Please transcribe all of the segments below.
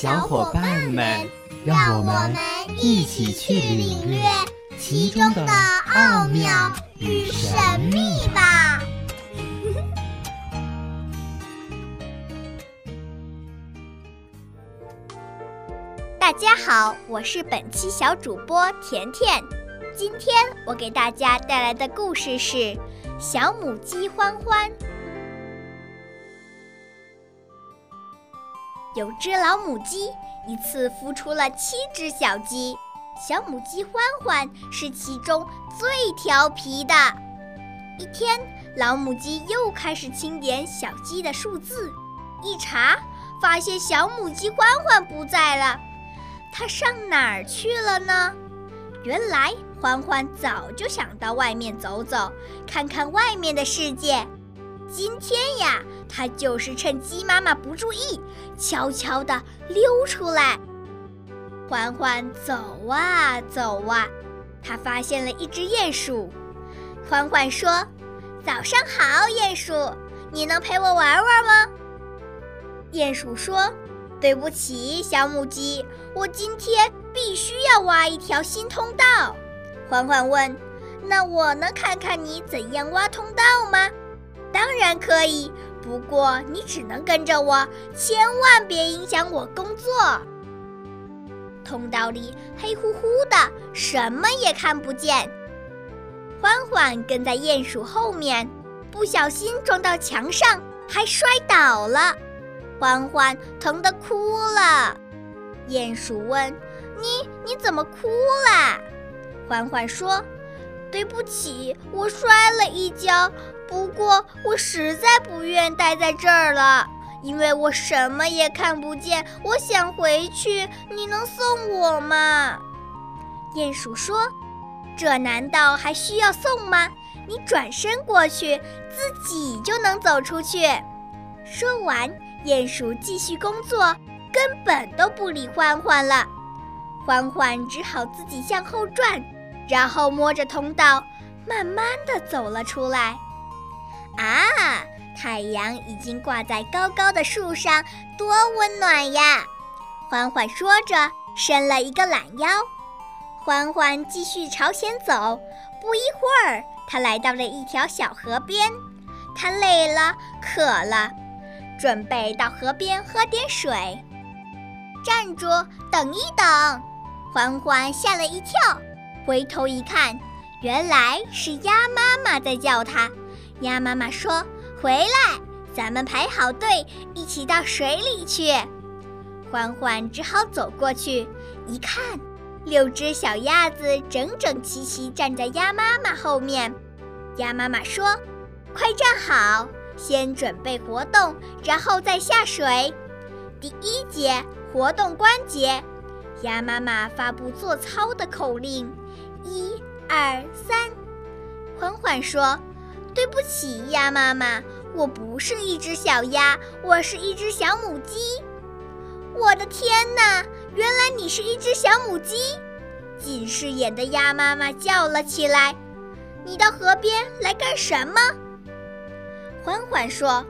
小伙伴们，让我们一起去领略其中的奥妙与神秘吧！大家好，我是本期小主播甜甜。今天我给大家带来的故事是《小母鸡欢欢》。有只老母鸡，一次孵出了七只小鸡。小母鸡欢欢是其中最调皮的。一天，老母鸡又开始清点小鸡的数字，一查发现小母鸡欢欢不在了。它上哪儿去了呢？原来欢欢早就想到外面走走，看看外面的世界。今天呀，他就是趁鸡妈妈不注意，悄悄地溜出来。欢欢走啊走啊，他发现了一只鼹鼠。欢欢说：“早上好，鼹鼠，你能陪我玩玩吗？”鼹鼠说：“对不起，小母鸡，我今天必须要挖一条新通道。”欢欢问：“那我能看看你怎样挖通道吗？”当然可以，不过你只能跟着我，千万别影响我工作。通道里黑乎乎的，什么也看不见。欢欢跟在鼹鼠后面，不小心撞到墙上，还摔倒了。欢欢疼得哭了。鼹鼠问：“你你怎么哭了？”欢欢说。对不起，我摔了一跤。不过我实在不愿待在这儿了，因为我什么也看不见。我想回去，你能送我吗？鼹鼠说：“这难道还需要送吗？你转身过去，自己就能走出去。”说完，鼹鼠继续工作，根本都不理欢欢了。欢欢只好自己向后转。然后摸着通道，慢慢地走了出来。啊，太阳已经挂在高高的树上，多温暖呀！欢欢说着，伸了一个懒腰。欢欢继续朝前走，不一会儿，他来到了一条小河边。他累了，渴了，准备到河边喝点水。站住，等一等！欢欢吓了一跳。回头一看，原来是鸭妈妈在叫他。鸭妈妈说：“回来，咱们排好队，一起到水里去。”欢欢只好走过去，一看，六只小鸭子整整齐齐站在鸭妈妈后面。鸭妈妈说：“快站好，先准备活动，然后再下水。第一节活动关节。”鸭妈妈发布做操的口令：一、二、三。欢欢说：“对不起，鸭妈妈，我不是一只小鸭，我是一只小母鸡。”我的天哪，原来你是一只小母鸡！近视眼的鸭妈妈叫了起来：“你到河边来干什么？”欢欢说：“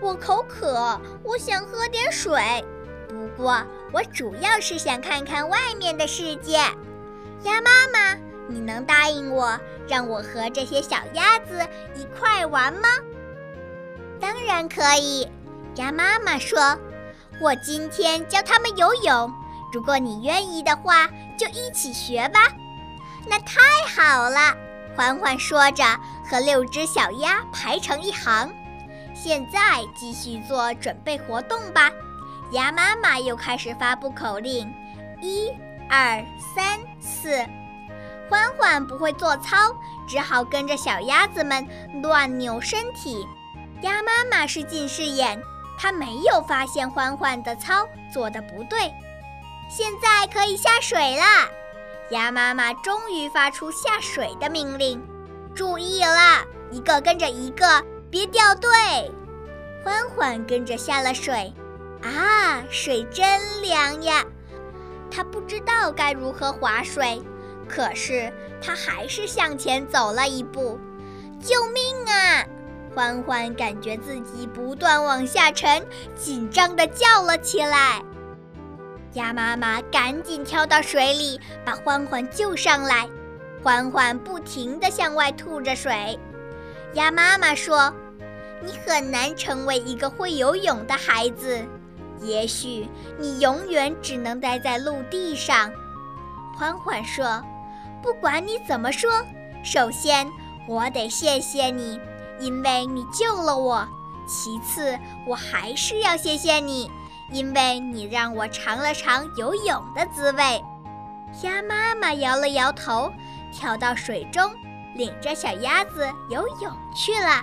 我口渴，我想喝点水。”不过，我主要是想看看外面的世界。鸭妈妈，你能答应我，让我和这些小鸭子一块玩吗？当然可以。鸭妈妈说：“我今天教它们游泳，如果你愿意的话，就一起学吧。”那太好了。欢欢说着，和六只小鸭排成一行。现在继续做准备活动吧。鸭妈妈又开始发布口令：一、二、三、四。欢欢不会做操，只好跟着小鸭子们乱扭身体。鸭妈妈是近视眼，她没有发现欢欢的操做的不对。现在可以下水了。鸭妈妈终于发出下水的命令。注意啦，一个跟着一个，别掉队。欢欢跟着下了水。啊，水真凉呀！他不知道该如何划水，可是他还是向前走了一步。救命啊！欢欢感觉自己不断往下沉，紧张地叫了起来。鸭妈妈赶紧跳到水里，把欢欢救上来。欢欢不停地向外吐着水。鸭妈妈说：“你很难成为一个会游泳的孩子，也许你永远只能待在陆地上。”欢欢说：“不管你怎么说，首先我得谢谢你。”因为你救了我，其次我还是要谢谢你，因为你让我尝了尝游泳的滋味。鸭妈妈摇了摇头，跳到水中，领着小鸭子游泳去了。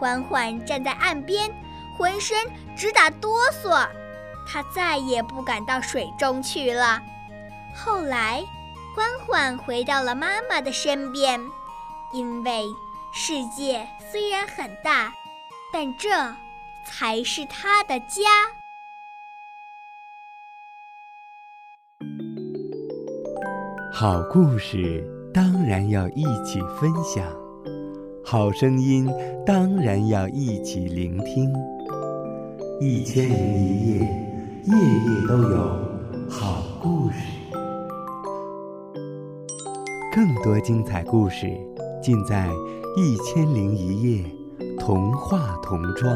欢欢站在岸边，浑身直打哆嗦，他再也不敢到水中去了。后来，欢欢回到了妈妈的身边，因为。世界虽然很大，但这才是他的家。好故事当然要一起分享，好声音当然要一起聆听。一千零一夜，夜夜都有好故事。更多精彩故事尽在。一千零一夜，童话童装。